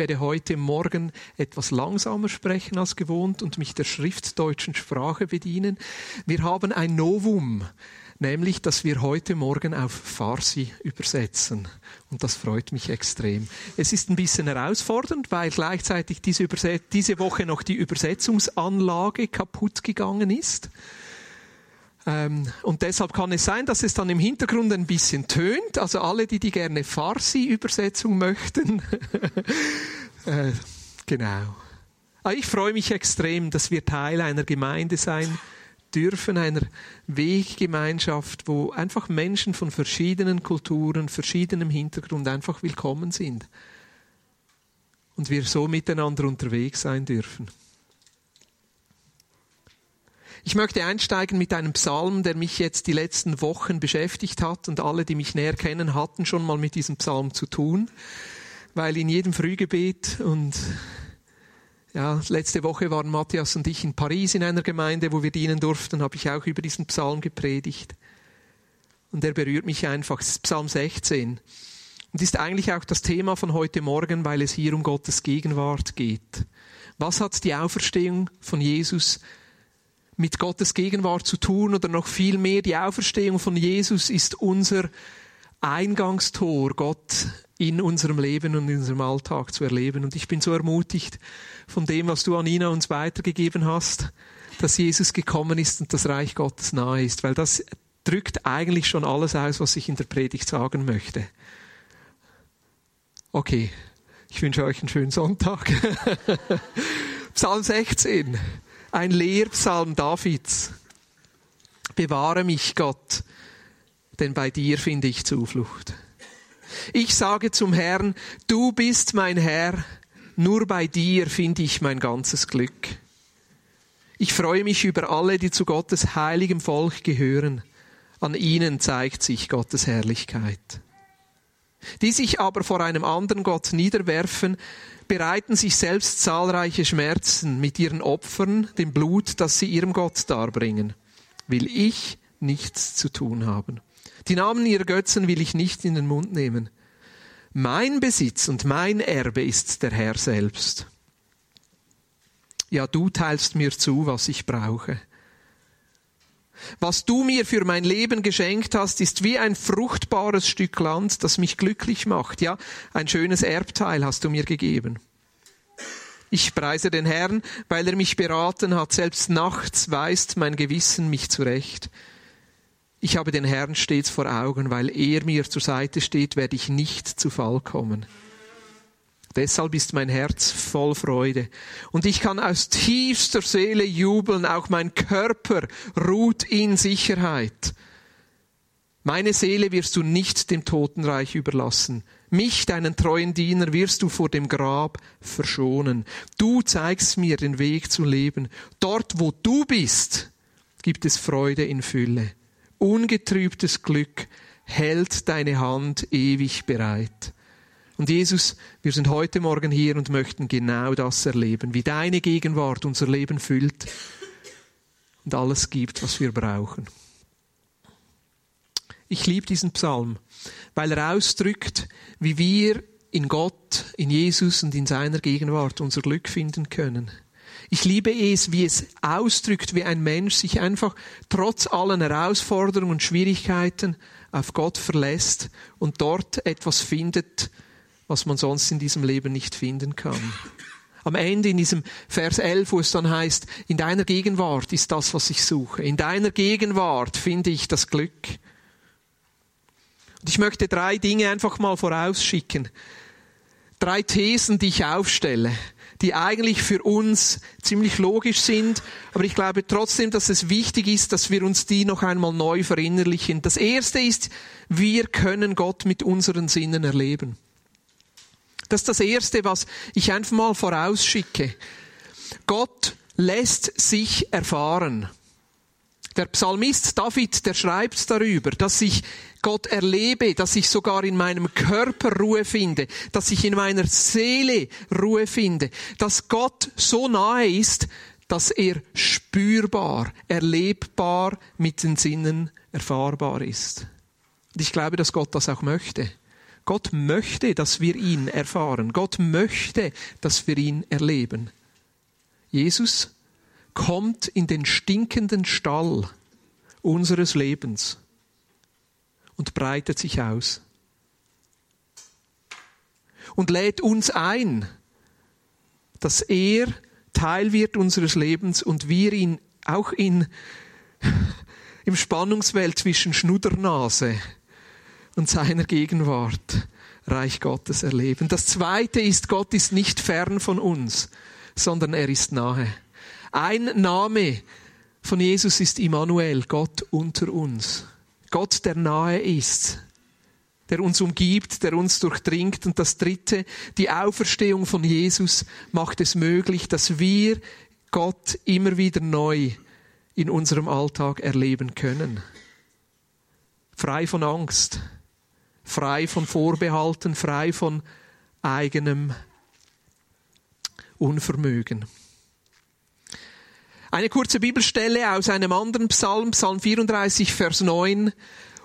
Werde heute Morgen etwas langsamer sprechen als gewohnt und mich der schriftdeutschen Sprache bedienen. Wir haben ein Novum, nämlich, dass wir heute Morgen auf Farsi übersetzen. Und das freut mich extrem. Es ist ein bisschen herausfordernd, weil gleichzeitig diese, diese Woche noch die Übersetzungsanlage kaputt gegangen ist. Ähm, und deshalb kann es sein, dass es dann im Hintergrund ein bisschen tönt. Also alle, die die gerne Farsi-Übersetzung möchten. äh, genau. Aber ich freue mich extrem, dass wir Teil einer Gemeinde sein dürfen, einer Weggemeinschaft, wo einfach Menschen von verschiedenen Kulturen, verschiedenem Hintergrund einfach willkommen sind. Und wir so miteinander unterwegs sein dürfen. Ich möchte einsteigen mit einem Psalm, der mich jetzt die letzten Wochen beschäftigt hat und alle, die mich näher kennen, hatten schon mal mit diesem Psalm zu tun, weil in jedem Frühgebet und ja, letzte Woche waren Matthias und ich in Paris in einer Gemeinde, wo wir dienen durften, habe ich auch über diesen Psalm gepredigt. Und er berührt mich einfach. Es ist Psalm 16. Und ist eigentlich auch das Thema von heute Morgen, weil es hier um Gottes Gegenwart geht. Was hat die Auferstehung von Jesus mit Gottes Gegenwart zu tun oder noch viel mehr die Auferstehung von Jesus ist unser Eingangstor, Gott in unserem Leben und in unserem Alltag zu erleben. Und ich bin so ermutigt von dem, was du, Anina, uns weitergegeben hast, dass Jesus gekommen ist und das Reich Gottes nahe ist, weil das drückt eigentlich schon alles aus, was ich in der Predigt sagen möchte. Okay, ich wünsche euch einen schönen Sonntag. Psalm 16 ein Lehrpsalm Davids. Bewahre mich, Gott, denn bei dir finde ich Zuflucht. Ich sage zum Herrn, du bist mein Herr, nur bei dir finde ich mein ganzes Glück. Ich freue mich über alle, die zu Gottes heiligem Volk gehören. An ihnen zeigt sich Gottes Herrlichkeit. Die sich aber vor einem anderen Gott niederwerfen, bereiten sich selbst zahlreiche Schmerzen mit ihren Opfern, dem Blut, das sie ihrem Gott darbringen. Will ich nichts zu tun haben. Die Namen ihrer Götzen will ich nicht in den Mund nehmen. Mein Besitz und mein Erbe ist der Herr selbst. Ja, du teilst mir zu, was ich brauche. Was du mir für mein Leben geschenkt hast, ist wie ein fruchtbares Stück Land, das mich glücklich macht. Ja, ein schönes Erbteil hast du mir gegeben. Ich preise den Herrn, weil er mich beraten hat. Selbst nachts weist mein Gewissen mich zurecht. Ich habe den Herrn stets vor Augen, weil er mir zur Seite steht, werde ich nicht zu Fall kommen. Deshalb ist mein Herz voll Freude. Und ich kann aus tiefster Seele jubeln, auch mein Körper ruht in Sicherheit. Meine Seele wirst du nicht dem Totenreich überlassen. Mich, deinen treuen Diener, wirst du vor dem Grab verschonen. Du zeigst mir den Weg zu leben. Dort, wo du bist, gibt es Freude in Fülle. Ungetrübtes Glück hält deine Hand ewig bereit. Und Jesus, wir sind heute Morgen hier und möchten genau das erleben, wie deine Gegenwart unser Leben füllt und alles gibt, was wir brauchen. Ich liebe diesen Psalm, weil er ausdrückt, wie wir in Gott, in Jesus und in seiner Gegenwart unser Glück finden können. Ich liebe es, wie es ausdrückt, wie ein Mensch sich einfach trotz allen Herausforderungen und Schwierigkeiten auf Gott verlässt und dort etwas findet, was man sonst in diesem Leben nicht finden kann. Am Ende in diesem Vers 11, wo es dann heißt, in deiner Gegenwart ist das, was ich suche. In deiner Gegenwart finde ich das Glück. Und ich möchte drei Dinge einfach mal vorausschicken. Drei Thesen, die ich aufstelle, die eigentlich für uns ziemlich logisch sind, aber ich glaube trotzdem, dass es wichtig ist, dass wir uns die noch einmal neu verinnerlichen. Das erste ist, wir können Gott mit unseren Sinnen erleben. Das ist das Erste, was ich einfach mal vorausschicke. Gott lässt sich erfahren. Der Psalmist David, der schreibt darüber, dass ich Gott erlebe, dass ich sogar in meinem Körper Ruhe finde, dass ich in meiner Seele Ruhe finde, dass Gott so nahe ist, dass er spürbar, erlebbar mit den Sinnen erfahrbar ist. Und ich glaube, dass Gott das auch möchte. Gott möchte, dass wir ihn erfahren. Gott möchte, dass wir ihn erleben. Jesus kommt in den stinkenden Stall unseres Lebens und breitet sich aus und lädt uns ein, dass er Teil wird unseres Lebens und wir ihn auch in, im Spannungsfeld zwischen Schnuddernase und seiner Gegenwart Reich Gottes erleben. Das zweite ist, Gott ist nicht fern von uns, sondern er ist nahe. Ein Name von Jesus ist Immanuel, Gott unter uns. Gott, der nahe ist, der uns umgibt, der uns durchdringt. Und das Dritte, die Auferstehung von Jesus macht es möglich, dass wir Gott immer wieder neu in unserem Alltag erleben können. Frei von Angst, frei von Vorbehalten, frei von eigenem Unvermögen. Eine kurze Bibelstelle aus einem anderen Psalm, Psalm 34, Vers 9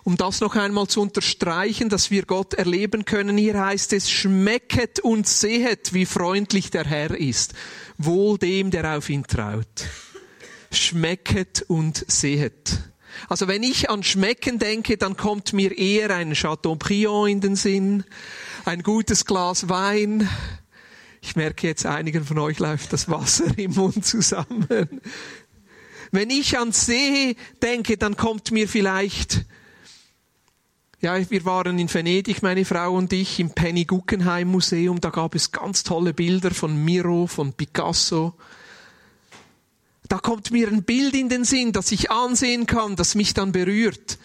um das noch einmal zu unterstreichen, dass wir Gott erleben können. Hier heißt es, schmecket und sehet, wie freundlich der Herr ist. Wohl dem, der auf ihn traut. Schmecket und sehet. Also wenn ich an Schmecken denke, dann kommt mir eher ein Chateaubriand in den Sinn, ein gutes Glas Wein. Ich merke jetzt, einigen von euch läuft das Wasser im Mund zusammen. Wenn ich an See denke, dann kommt mir vielleicht ja, wir waren in Venedig, meine Frau und ich, im Penny Guggenheim Museum. Da gab es ganz tolle Bilder von Miro, von Picasso. Da kommt mir ein Bild in den Sinn, das ich ansehen kann, das mich dann berührt.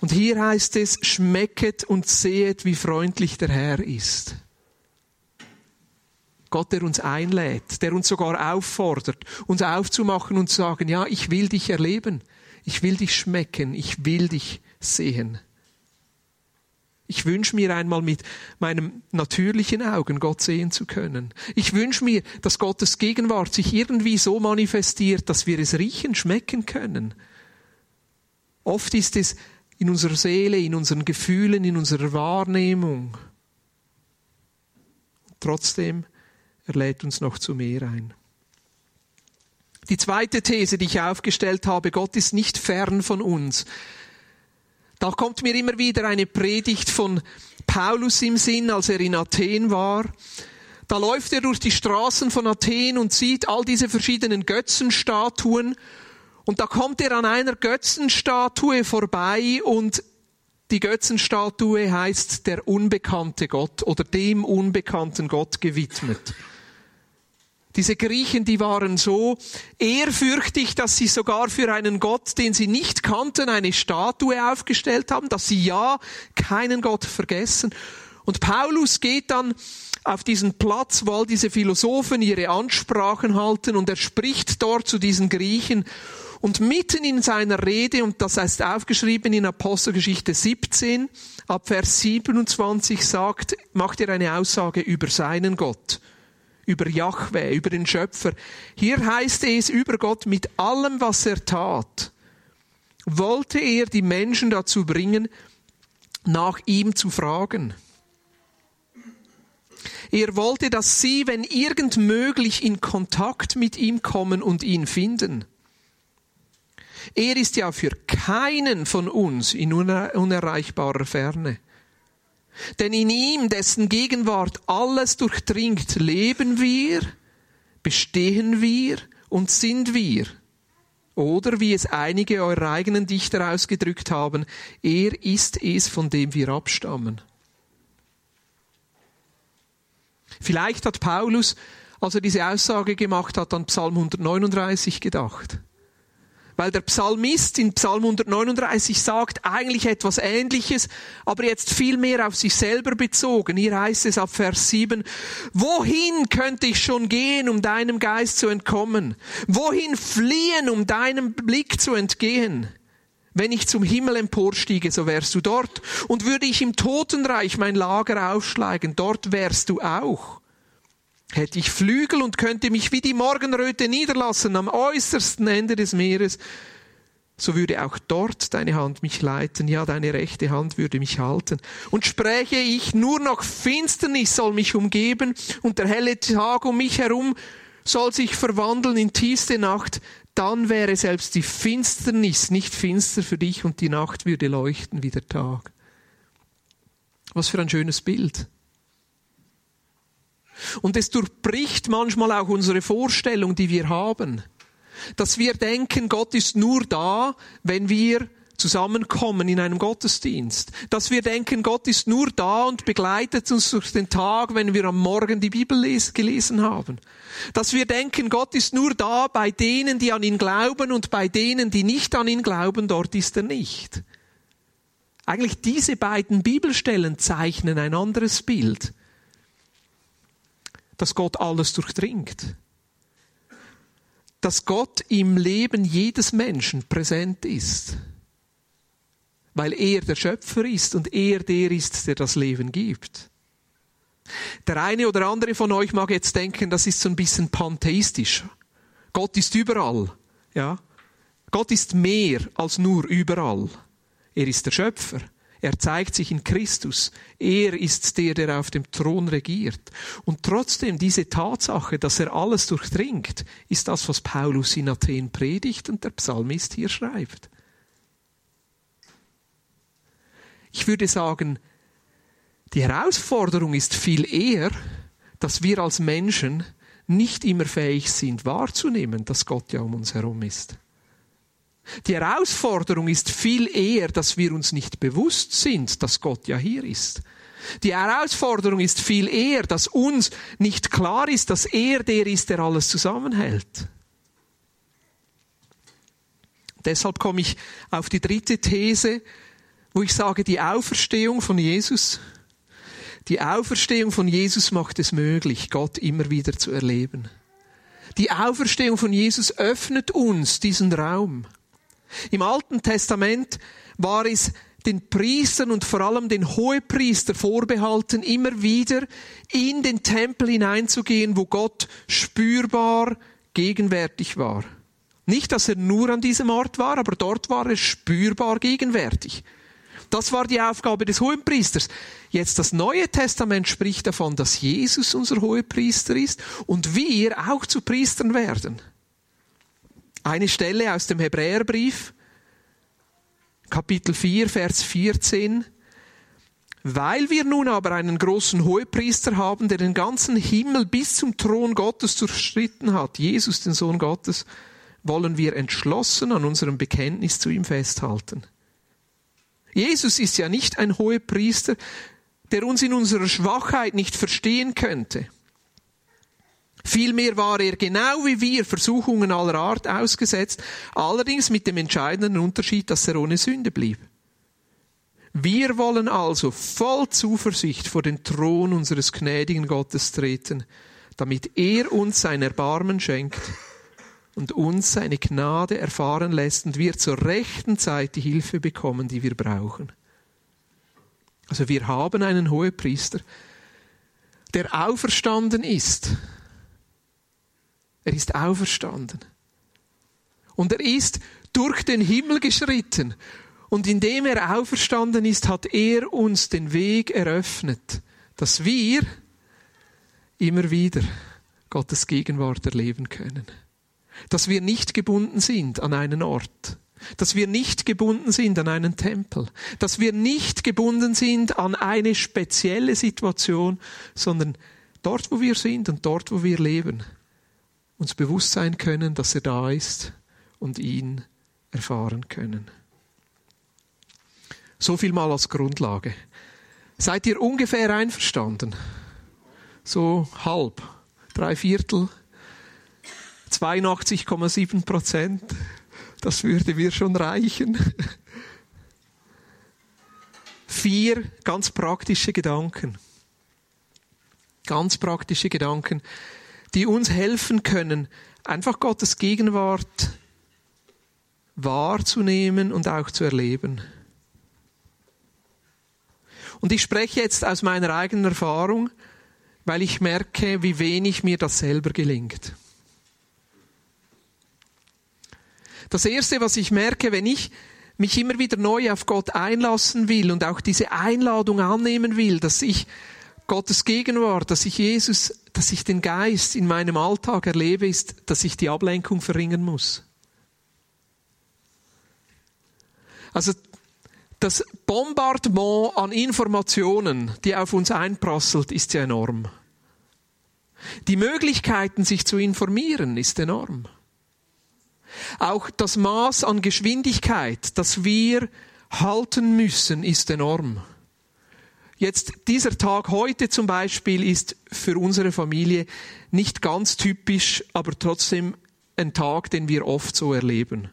Und hier heißt es, schmecket und sehet, wie freundlich der Herr ist. Gott, der uns einlädt, der uns sogar auffordert, uns aufzumachen und zu sagen, ja, ich will dich erleben, ich will dich schmecken, ich will dich sehen. Ich wünsche mir einmal mit meinem natürlichen Augen Gott sehen zu können. Ich wünsche mir, dass Gottes Gegenwart sich irgendwie so manifestiert, dass wir es riechen, schmecken können. Oft ist es in unserer Seele, in unseren Gefühlen, in unserer Wahrnehmung. Trotzdem, er lädt uns noch zu mehr ein. Die zweite These, die ich aufgestellt habe, Gott ist nicht fern von uns. Da kommt mir immer wieder eine Predigt von Paulus im Sinn, als er in Athen war. Da läuft er durch die Straßen von Athen und sieht all diese verschiedenen Götzenstatuen. Und da kommt er an einer Götzenstatue vorbei und die Götzenstatue heißt der unbekannte Gott oder dem unbekannten Gott gewidmet. Diese Griechen, die waren so ehrfürchtig, dass sie sogar für einen Gott, den sie nicht kannten, eine Statue aufgestellt haben, dass sie ja keinen Gott vergessen. Und Paulus geht dann auf diesen Platz, wo all diese Philosophen ihre Ansprachen halten und er spricht dort zu diesen Griechen und mitten in seiner Rede, und das heißt aufgeschrieben in Apostelgeschichte 17, ab Vers 27 sagt, macht er eine Aussage über seinen Gott über Yahweh, über den Schöpfer. Hier heißt es über Gott mit allem, was er tat, wollte er die Menschen dazu bringen, nach ihm zu fragen. Er wollte, dass sie, wenn irgend möglich, in Kontakt mit ihm kommen und ihn finden. Er ist ja für keinen von uns in unerreichbarer Ferne. Denn in ihm, dessen Gegenwart alles durchdringt, leben wir, bestehen wir und sind wir. Oder wie es einige eurer eigenen Dichter ausgedrückt haben, er ist es, von dem wir abstammen. Vielleicht hat Paulus, als er diese Aussage gemacht hat, an Psalm 139 gedacht. Weil der Psalmist in Psalm 139 sagt eigentlich etwas Ähnliches, aber jetzt viel mehr auf sich selber bezogen. Hier heißt es ab Vers 7, wohin könnte ich schon gehen, um deinem Geist zu entkommen? Wohin fliehen, um deinem Blick zu entgehen? Wenn ich zum Himmel emporstiege, so wärst du dort. Und würde ich im Totenreich mein Lager aufschlagen, dort wärst du auch. Hätte ich Flügel und könnte mich wie die Morgenröte niederlassen am äußersten Ende des Meeres, so würde auch dort deine Hand mich leiten, ja, deine rechte Hand würde mich halten. Und spräche ich, nur noch Finsternis soll mich umgeben und der helle Tag um mich herum soll sich verwandeln in tiefste Nacht, dann wäre selbst die Finsternis nicht finster für dich und die Nacht würde leuchten wie der Tag. Was für ein schönes Bild. Und es durchbricht manchmal auch unsere Vorstellung, die wir haben dass wir denken, Gott ist nur da, wenn wir zusammenkommen in einem Gottesdienst. Dass wir denken, Gott ist nur da und begleitet uns durch den Tag, wenn wir am Morgen die Bibel gelesen haben. Dass wir denken, Gott ist nur da bei denen, die an ihn glauben und bei denen, die nicht an ihn glauben, dort ist er nicht. Eigentlich diese beiden Bibelstellen zeichnen ein anderes Bild, dass Gott alles durchdringt dass Gott im Leben jedes Menschen präsent ist, weil er der Schöpfer ist und er der ist, der das Leben gibt. Der eine oder andere von euch mag jetzt denken, das ist so ein bisschen pantheistisch. Gott ist überall, ja. Gott ist mehr als nur überall. Er ist der Schöpfer. Er zeigt sich in Christus. Er ist der, der auf dem Thron regiert. Und trotzdem diese Tatsache, dass er alles durchdringt, ist das, was Paulus in Athen predigt und der Psalmist hier schreibt. Ich würde sagen, die Herausforderung ist viel eher, dass wir als Menschen nicht immer fähig sind wahrzunehmen, dass Gott ja um uns herum ist. Die Herausforderung ist viel eher, dass wir uns nicht bewusst sind, dass Gott ja hier ist. Die Herausforderung ist viel eher, dass uns nicht klar ist, dass er der ist, der alles zusammenhält. Deshalb komme ich auf die dritte These, wo ich sage, die Auferstehung von Jesus, die Auferstehung von Jesus macht es möglich, Gott immer wieder zu erleben. Die Auferstehung von Jesus öffnet uns diesen Raum. Im Alten Testament war es den Priestern und vor allem den Hohepriester vorbehalten, immer wieder in den Tempel hineinzugehen, wo Gott spürbar gegenwärtig war. Nicht, dass er nur an diesem Ort war, aber dort war er spürbar gegenwärtig. Das war die Aufgabe des Hohepriesters. Jetzt das Neue Testament spricht davon, dass Jesus unser Hohepriester ist und wir auch zu Priestern werden. Eine Stelle aus dem Hebräerbrief, Kapitel 4, Vers 14. Weil wir nun aber einen großen Hohepriester haben, der den ganzen Himmel bis zum Thron Gottes durchschritten hat, Jesus, den Sohn Gottes, wollen wir entschlossen an unserem Bekenntnis zu ihm festhalten. Jesus ist ja nicht ein Hohepriester, der uns in unserer Schwachheit nicht verstehen könnte. Vielmehr war er genau wie wir Versuchungen aller Art ausgesetzt, allerdings mit dem entscheidenden Unterschied, dass er ohne Sünde blieb. Wir wollen also voll Zuversicht vor den Thron unseres gnädigen Gottes treten, damit er uns sein Erbarmen schenkt und uns seine Gnade erfahren lässt und wir zur rechten Zeit die Hilfe bekommen, die wir brauchen. Also wir haben einen Hohepriester, der auferstanden ist er ist auferstanden. Und er ist durch den Himmel geschritten. Und indem er auferstanden ist, hat er uns den Weg eröffnet, dass wir immer wieder Gottes Gegenwart erleben können. Dass wir nicht gebunden sind an einen Ort. Dass wir nicht gebunden sind an einen Tempel. Dass wir nicht gebunden sind an eine spezielle Situation, sondern dort, wo wir sind und dort, wo wir leben, uns bewusst sein können, dass er da ist und ihn erfahren können. So viel mal als Grundlage. Seid ihr ungefähr einverstanden? So halb, drei Viertel, 82,7 Prozent. Das würde mir schon reichen. Vier ganz praktische Gedanken. Ganz praktische Gedanken, die uns helfen können, einfach Gottes Gegenwart wahrzunehmen und auch zu erleben. Und ich spreche jetzt aus meiner eigenen Erfahrung, weil ich merke, wie wenig mir das selber gelingt. Das Erste, was ich merke, wenn ich mich immer wieder neu auf Gott einlassen will und auch diese Einladung annehmen will, dass ich Gottes Gegenwart, dass ich Jesus, dass ich den Geist in meinem Alltag erlebe, ist, dass ich die Ablenkung verringern muss. Also das Bombardement an Informationen, die auf uns einprasselt, ist ja enorm. Die Möglichkeiten, sich zu informieren, ist enorm. Auch das Maß an Geschwindigkeit, das wir halten müssen, ist enorm. Jetzt dieser Tag heute zum Beispiel ist für unsere Familie nicht ganz typisch, aber trotzdem ein Tag, den wir oft so erleben.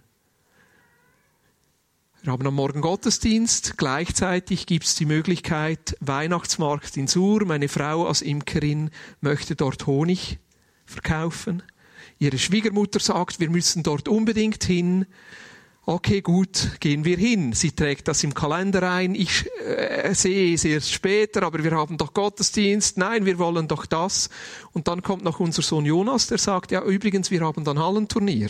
Wir haben am Morgen Gottesdienst. Gleichzeitig gibt es die Möglichkeit, Weihnachtsmarkt in Sur. Meine Frau als Imkerin möchte dort Honig verkaufen. Ihre Schwiegermutter sagt, wir müssen dort unbedingt hin. Okay, gut, gehen wir hin. Sie trägt das im Kalender ein. Ich äh, sehe es erst später, aber wir haben doch Gottesdienst. Nein, wir wollen doch das. Und dann kommt noch unser Sohn Jonas, der sagt, ja, übrigens, wir haben dann Hallenturnier.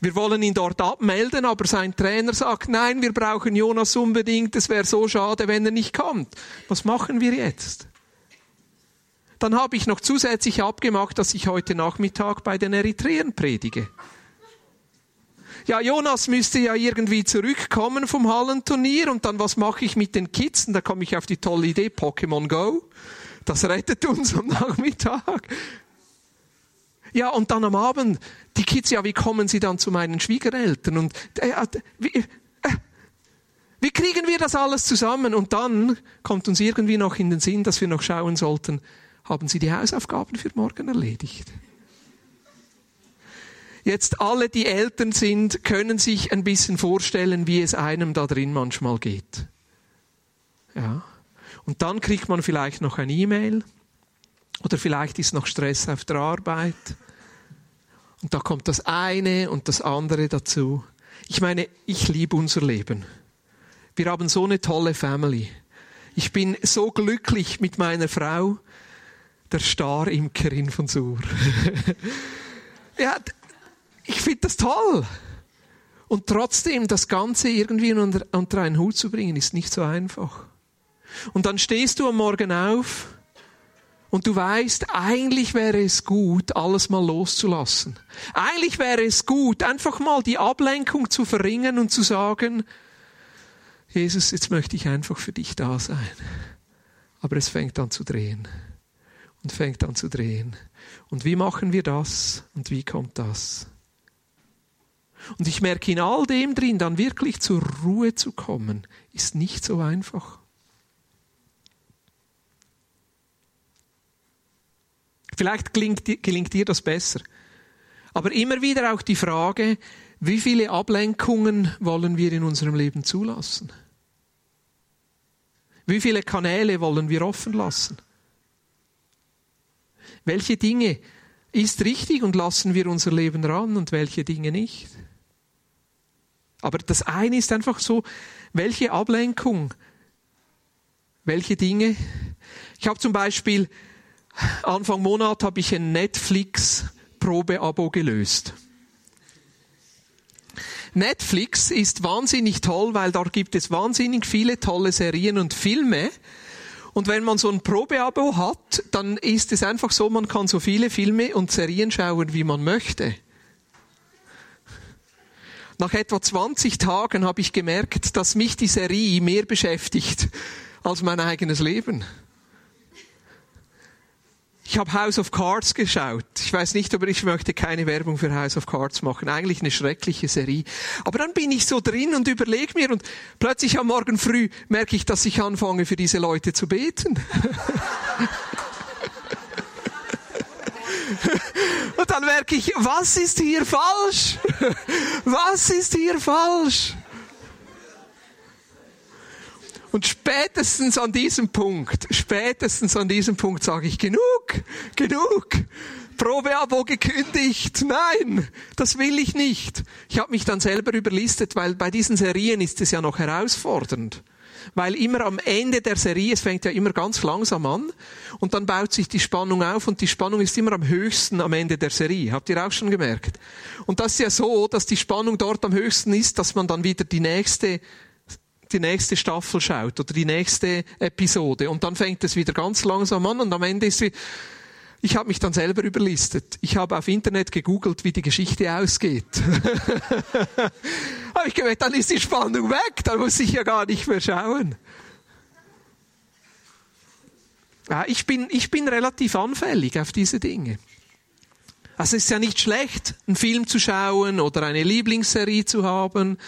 Wir wollen ihn dort abmelden, aber sein Trainer sagt, nein, wir brauchen Jonas unbedingt, es wäre so schade, wenn er nicht kommt. Was machen wir jetzt? Dann habe ich noch zusätzlich abgemacht, dass ich heute Nachmittag bei den Eritreern predige. Ja, Jonas müsste ja irgendwie zurückkommen vom Hallenturnier und dann was mache ich mit den Kids? Und da komme ich auf die tolle Idee, Pokémon Go. Das rettet uns am Nachmittag. Ja, und dann am Abend, die Kids, ja, wie kommen sie dann zu meinen Schwiegereltern? Und äh, wie, äh, wie kriegen wir das alles zusammen? Und dann kommt uns irgendwie noch in den Sinn, dass wir noch schauen sollten, haben Sie die Hausaufgaben für morgen erledigt? Jetzt alle, die Eltern sind, können sich ein bisschen vorstellen, wie es einem da drin manchmal geht. Ja. Und dann kriegt man vielleicht noch ein E-Mail oder vielleicht ist noch Stress auf der Arbeit. Und da kommt das eine und das andere dazu. Ich meine, ich liebe unser Leben. Wir haben so eine tolle Family. Ich bin so glücklich mit meiner Frau, der Star-Imkerin von Sur. ja, ich finde das toll. Und trotzdem, das Ganze irgendwie unter, unter einen Hut zu bringen, ist nicht so einfach. Und dann stehst du am Morgen auf und du weißt, eigentlich wäre es gut, alles mal loszulassen. Eigentlich wäre es gut, einfach mal die Ablenkung zu verringern und zu sagen, Jesus, jetzt möchte ich einfach für dich da sein. Aber es fängt an zu drehen. Und fängt an zu drehen. Und wie machen wir das? Und wie kommt das? Und ich merke in all dem drin, dann wirklich zur Ruhe zu kommen, ist nicht so einfach. Vielleicht gelingt, gelingt dir das besser. Aber immer wieder auch die Frage, wie viele Ablenkungen wollen wir in unserem Leben zulassen? Wie viele Kanäle wollen wir offen lassen? Welche Dinge ist richtig und lassen wir unser Leben ran und welche Dinge nicht? Aber das eine ist einfach so, welche Ablenkung, welche Dinge. Ich habe zum Beispiel Anfang Monat habe ich ein Netflix Probeabo gelöst. Netflix ist wahnsinnig toll, weil da gibt es wahnsinnig viele tolle Serien und Filme. Und wenn man so ein Probeabo hat, dann ist es einfach so, man kann so viele Filme und Serien schauen, wie man möchte. Nach etwa 20 Tagen habe ich gemerkt, dass mich die Serie mehr beschäftigt als mein eigenes Leben. Ich habe House of Cards geschaut. Ich weiß nicht, aber ich möchte keine Werbung für House of Cards machen. Eigentlich eine schreckliche Serie. Aber dann bin ich so drin und überlege mir und plötzlich am Morgen früh merke ich, dass ich anfange, für diese Leute zu beten. und dann merke ich, was ist hier falsch? Was ist hier falsch? Und spätestens an diesem Punkt, spätestens an diesem Punkt sage ich, genug, genug. Probeabo gekündigt. Nein, das will ich nicht. Ich habe mich dann selber überlistet, weil bei diesen Serien ist es ja noch herausfordernd. Weil immer am Ende der Serie, es fängt ja immer ganz langsam an und dann baut sich die Spannung auf und die Spannung ist immer am höchsten am Ende der Serie. Habt ihr auch schon gemerkt? Und das ist ja so, dass die Spannung dort am höchsten ist, dass man dann wieder die nächste die nächste Staffel schaut oder die nächste Episode und dann fängt es wieder ganz langsam an und am Ende ist wie ich habe mich dann selber überlistet. Ich habe auf Internet gegoogelt, wie die Geschichte ausgeht. habe ich gemerkt, dann ist die Spannung weg, dann muss ich ja gar nicht mehr schauen. Ja, ich, bin, ich bin relativ anfällig auf diese Dinge. Also es ist ja nicht schlecht, einen Film zu schauen oder eine Lieblingsserie zu haben.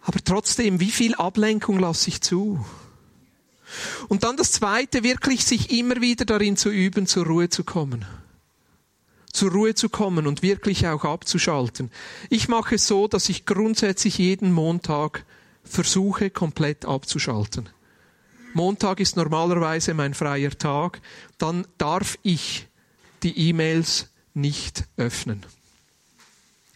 Aber trotzdem, wie viel Ablenkung lasse ich zu? Und dann das Zweite, wirklich sich immer wieder darin zu üben, zur Ruhe zu kommen. Zur Ruhe zu kommen und wirklich auch abzuschalten. Ich mache es so, dass ich grundsätzlich jeden Montag versuche, komplett abzuschalten. Montag ist normalerweise mein freier Tag. Dann darf ich die E-Mails nicht öffnen.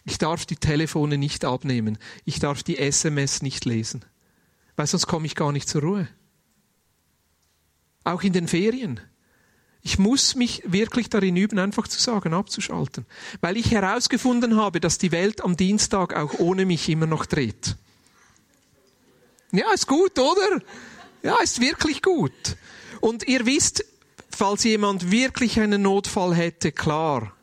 Ich darf die Telefone nicht abnehmen. Ich darf die SMS nicht lesen. Weil sonst komme ich gar nicht zur Ruhe. Auch in den Ferien. Ich muss mich wirklich darin üben, einfach zu sagen, abzuschalten. Weil ich herausgefunden habe, dass die Welt am Dienstag auch ohne mich immer noch dreht. Ja, ist gut, oder? Ja, ist wirklich gut. Und ihr wisst, falls jemand wirklich einen Notfall hätte, klar,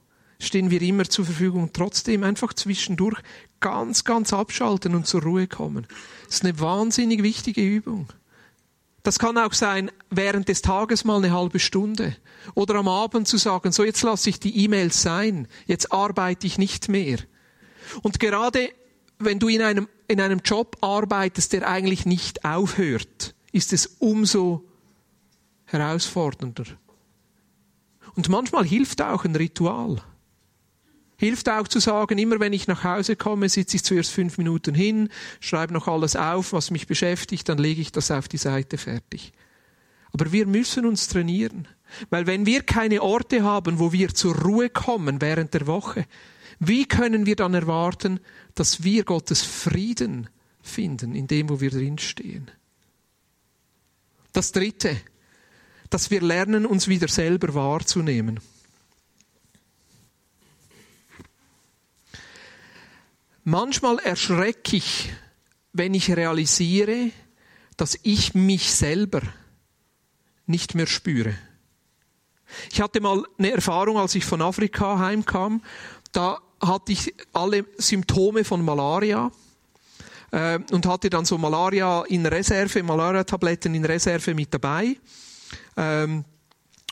stehen wir immer zur Verfügung. Trotzdem einfach zwischendurch ganz, ganz abschalten und zur Ruhe kommen. Das ist eine wahnsinnig wichtige Übung. Das kann auch sein, während des Tages mal eine halbe Stunde. Oder am Abend zu sagen, so jetzt lasse ich die E-Mails sein, jetzt arbeite ich nicht mehr. Und gerade wenn du in einem, in einem Job arbeitest, der eigentlich nicht aufhört, ist es umso herausfordernder. Und manchmal hilft auch ein Ritual. Hilft auch zu sagen, immer wenn ich nach Hause komme, sitze ich zuerst fünf Minuten hin, schreibe noch alles auf, was mich beschäftigt, dann lege ich das auf die Seite fertig. Aber wir müssen uns trainieren. Weil wenn wir keine Orte haben, wo wir zur Ruhe kommen während der Woche, wie können wir dann erwarten, dass wir Gottes Frieden finden in dem, wo wir drinstehen? Das Dritte, dass wir lernen, uns wieder selber wahrzunehmen. Manchmal erschrecke ich, wenn ich realisiere, dass ich mich selber nicht mehr spüre. Ich hatte mal eine Erfahrung, als ich von Afrika heimkam. Da hatte ich alle Symptome von Malaria äh, und hatte dann so Malaria in Reserve, Malaria-Tabletten in Reserve mit dabei. Ähm,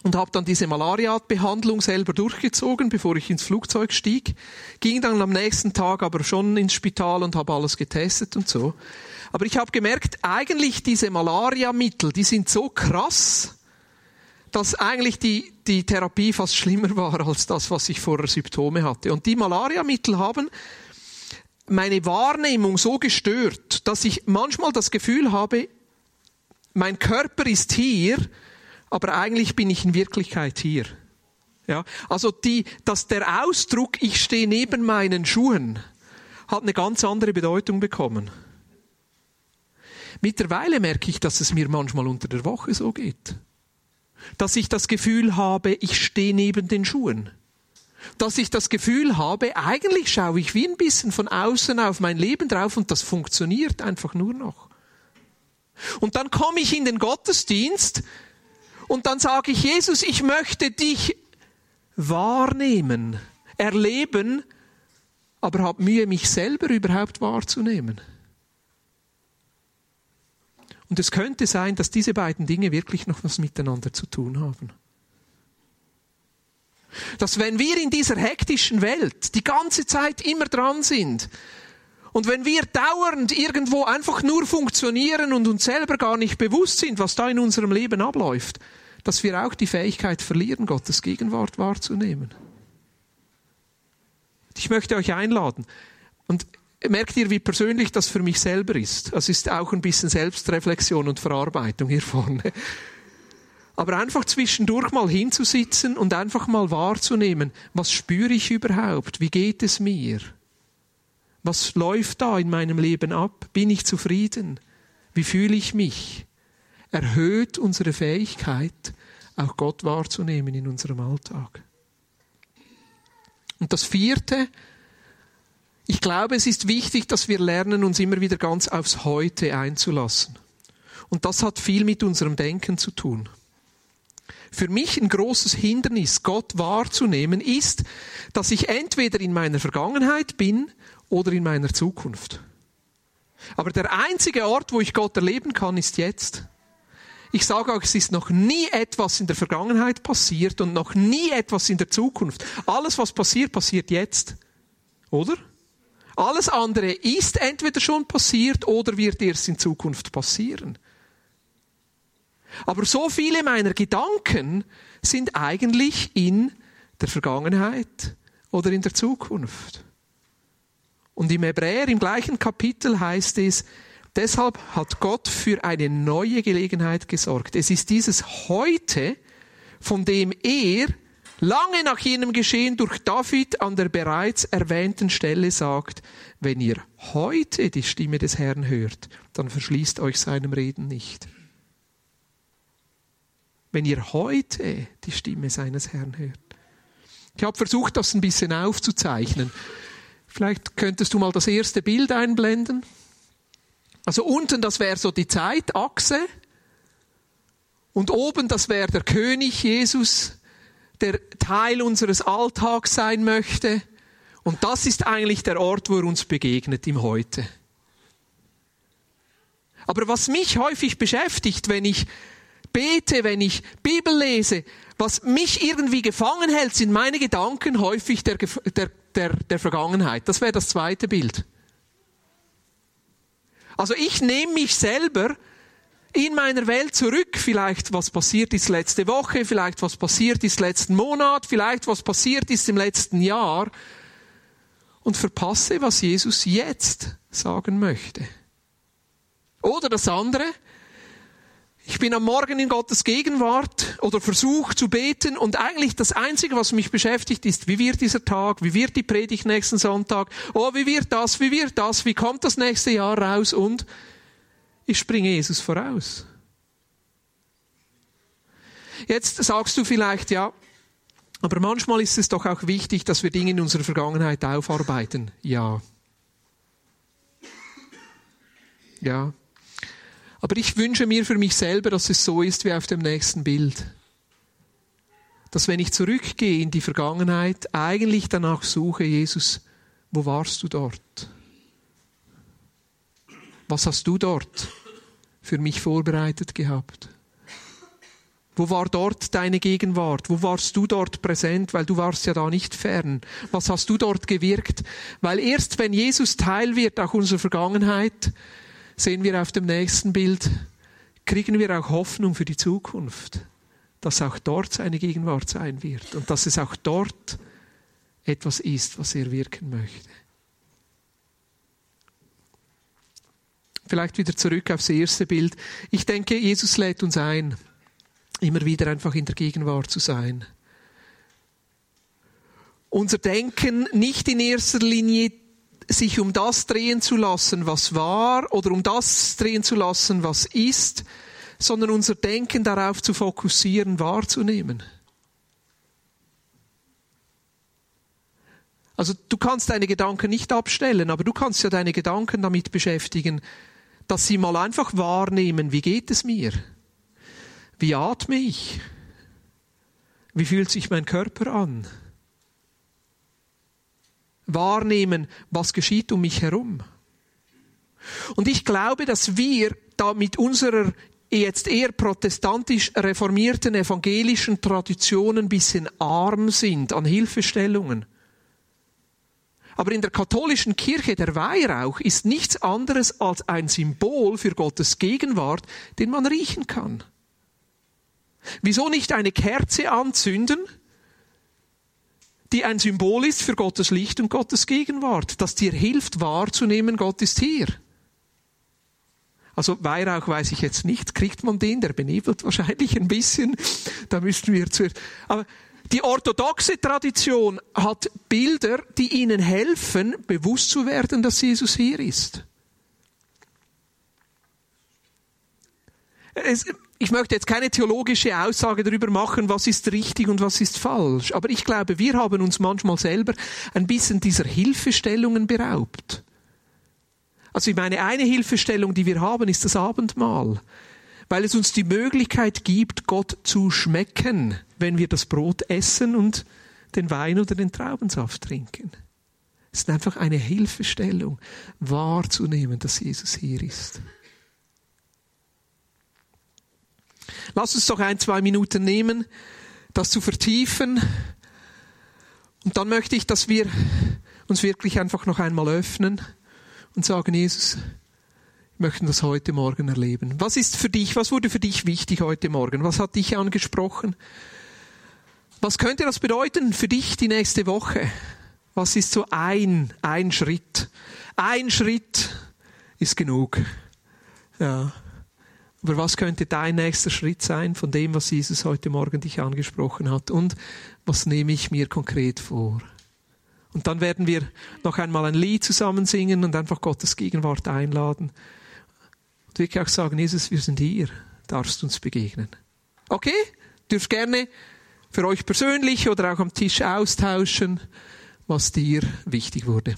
und habe dann diese Malaria-Behandlung selber durchgezogen, bevor ich ins Flugzeug stieg. Ging dann am nächsten Tag aber schon ins Spital und habe alles getestet und so. Aber ich habe gemerkt, eigentlich diese Malaria-Mittel, die sind so krass, dass eigentlich die, die Therapie fast schlimmer war als das, was ich vorher Symptome hatte. Und die Malaria-Mittel haben meine Wahrnehmung so gestört, dass ich manchmal das Gefühl habe, mein Körper ist hier, aber eigentlich bin ich in Wirklichkeit hier. Ja, also die, dass der Ausdruck, ich stehe neben meinen Schuhen, hat eine ganz andere Bedeutung bekommen. Mittlerweile merke ich, dass es mir manchmal unter der Woche so geht. Dass ich das Gefühl habe, ich stehe neben den Schuhen. Dass ich das Gefühl habe, eigentlich schaue ich wie ein bisschen von außen auf mein Leben drauf und das funktioniert einfach nur noch. Und dann komme ich in den Gottesdienst und dann sage ich, Jesus, ich möchte dich wahrnehmen, erleben, aber habe Mühe, mich selber überhaupt wahrzunehmen. Und es könnte sein, dass diese beiden Dinge wirklich noch was miteinander zu tun haben. Dass wenn wir in dieser hektischen Welt die ganze Zeit immer dran sind und wenn wir dauernd irgendwo einfach nur funktionieren und uns selber gar nicht bewusst sind, was da in unserem Leben abläuft, dass wir auch die Fähigkeit verlieren, Gottes Gegenwart wahrzunehmen. Ich möchte euch einladen. Und merkt ihr, wie persönlich das für mich selber ist? Es ist auch ein bisschen Selbstreflexion und Verarbeitung hier vorne. Aber einfach zwischendurch mal hinzusitzen und einfach mal wahrzunehmen, was spüre ich überhaupt? Wie geht es mir? Was läuft da in meinem Leben ab? Bin ich zufrieden? Wie fühle ich mich? Erhöht unsere Fähigkeit, auch Gott wahrzunehmen in unserem Alltag. Und das vierte, ich glaube, es ist wichtig, dass wir lernen, uns immer wieder ganz aufs Heute einzulassen. Und das hat viel mit unserem Denken zu tun. Für mich ein großes Hindernis, Gott wahrzunehmen, ist, dass ich entweder in meiner Vergangenheit bin oder in meiner Zukunft. Aber der einzige Ort, wo ich Gott erleben kann, ist jetzt. Ich sage auch, es ist noch nie etwas in der Vergangenheit passiert und noch nie etwas in der Zukunft. Alles, was passiert, passiert jetzt. Oder? Alles andere ist entweder schon passiert oder wird erst in Zukunft passieren. Aber so viele meiner Gedanken sind eigentlich in der Vergangenheit oder in der Zukunft. Und im Hebräer, im gleichen Kapitel heißt es, deshalb hat Gott für eine neue Gelegenheit gesorgt. Es ist dieses heute, von dem er lange nach jenem Geschehen durch David an der bereits erwähnten Stelle sagt, wenn ihr heute die Stimme des Herrn hört, dann verschließt euch seinem Reden nicht. Wenn ihr heute die Stimme seines Herrn hört. Ich habe versucht, das ein bisschen aufzuzeichnen. Vielleicht könntest du mal das erste Bild einblenden. Also unten, das wäre so die Zeitachse. Und oben, das wäre der König Jesus, der Teil unseres Alltags sein möchte. Und das ist eigentlich der Ort, wo er uns begegnet im Heute. Aber was mich häufig beschäftigt, wenn ich bete, wenn ich Bibel lese, was mich irgendwie gefangen hält, sind meine Gedanken häufig der, der, der, der Vergangenheit. Das wäre das zweite Bild. Also ich nehme mich selber in meiner Welt zurück, vielleicht was passiert ist letzte Woche, vielleicht was passiert ist letzten Monat, vielleicht was passiert ist im letzten Jahr und verpasse, was Jesus jetzt sagen möchte. Oder das andere, ich bin am Morgen in Gottes Gegenwart oder versuche zu beten und eigentlich das Einzige, was mich beschäftigt, ist, wie wird dieser Tag, wie wird die Predigt nächsten Sonntag, oh, wie wird das, wie wird das, wie kommt das nächste Jahr raus und ich springe Jesus voraus. Jetzt sagst du vielleicht, ja, aber manchmal ist es doch auch wichtig, dass wir Dinge in unserer Vergangenheit aufarbeiten. Ja. Ja. Aber ich wünsche mir für mich selber, dass es so ist wie auf dem nächsten Bild. Dass wenn ich zurückgehe in die Vergangenheit, eigentlich danach suche, Jesus, wo warst du dort? Was hast du dort für mich vorbereitet gehabt? Wo war dort deine Gegenwart? Wo warst du dort präsent? Weil du warst ja da nicht fern. Was hast du dort gewirkt? Weil erst wenn Jesus Teil wird, auch unserer Vergangenheit, sehen wir auf dem nächsten Bild, kriegen wir auch Hoffnung für die Zukunft, dass auch dort seine Gegenwart sein wird und dass es auch dort etwas ist, was er wirken möchte. Vielleicht wieder zurück aufs erste Bild. Ich denke, Jesus lädt uns ein, immer wieder einfach in der Gegenwart zu sein. Unser Denken nicht in erster Linie sich um das drehen zu lassen, was war, oder um das drehen zu lassen, was ist, sondern unser Denken darauf zu fokussieren, wahrzunehmen. Also du kannst deine Gedanken nicht abstellen, aber du kannst ja deine Gedanken damit beschäftigen, dass sie mal einfach wahrnehmen, wie geht es mir? Wie atme ich? Wie fühlt sich mein Körper an? Wahrnehmen, was geschieht um mich herum. Und ich glaube, dass wir da mit unserer jetzt eher protestantisch reformierten evangelischen Tradition ein bisschen arm sind an Hilfestellungen. Aber in der katholischen Kirche der Weihrauch ist nichts anderes als ein Symbol für Gottes Gegenwart, den man riechen kann. Wieso nicht eine Kerze anzünden, die ein Symbol ist für Gottes Licht und Gottes Gegenwart, das dir hilft wahrzunehmen, Gott ist hier. Also Weihrauch weiß ich jetzt nicht, kriegt man den, der benebelt wahrscheinlich ein bisschen, da müssten wir zuerst, aber Die orthodoxe Tradition hat Bilder, die ihnen helfen, bewusst zu werden, dass Jesus hier ist. Es, ich möchte jetzt keine theologische Aussage darüber machen, was ist richtig und was ist falsch. Aber ich glaube, wir haben uns manchmal selber ein bisschen dieser Hilfestellungen beraubt. Also ich meine, eine Hilfestellung, die wir haben, ist das Abendmahl. Weil es uns die Möglichkeit gibt, Gott zu schmecken, wenn wir das Brot essen und den Wein oder den Traubensaft trinken. Es ist einfach eine Hilfestellung, wahrzunehmen, dass Jesus hier ist. Lass uns doch ein, zwei Minuten nehmen, das zu vertiefen. Und dann möchte ich, dass wir uns wirklich einfach noch einmal öffnen und sagen, Jesus, wir möchten das heute Morgen erleben. Was ist für dich, was wurde für dich wichtig heute Morgen? Was hat dich angesprochen? Was könnte das bedeuten für dich die nächste Woche? Was ist so ein, ein Schritt? Ein Schritt ist genug. Ja. Aber was könnte dein nächster Schritt sein von dem, was Jesus heute Morgen dich angesprochen hat? Und was nehme ich mir konkret vor? Und dann werden wir noch einmal ein Lied zusammen singen und einfach Gottes Gegenwart einladen. Und wirklich auch sagen, Jesus, wir sind hier, darfst uns begegnen. Okay? Dürft gerne für euch persönlich oder auch am Tisch austauschen, was dir wichtig wurde.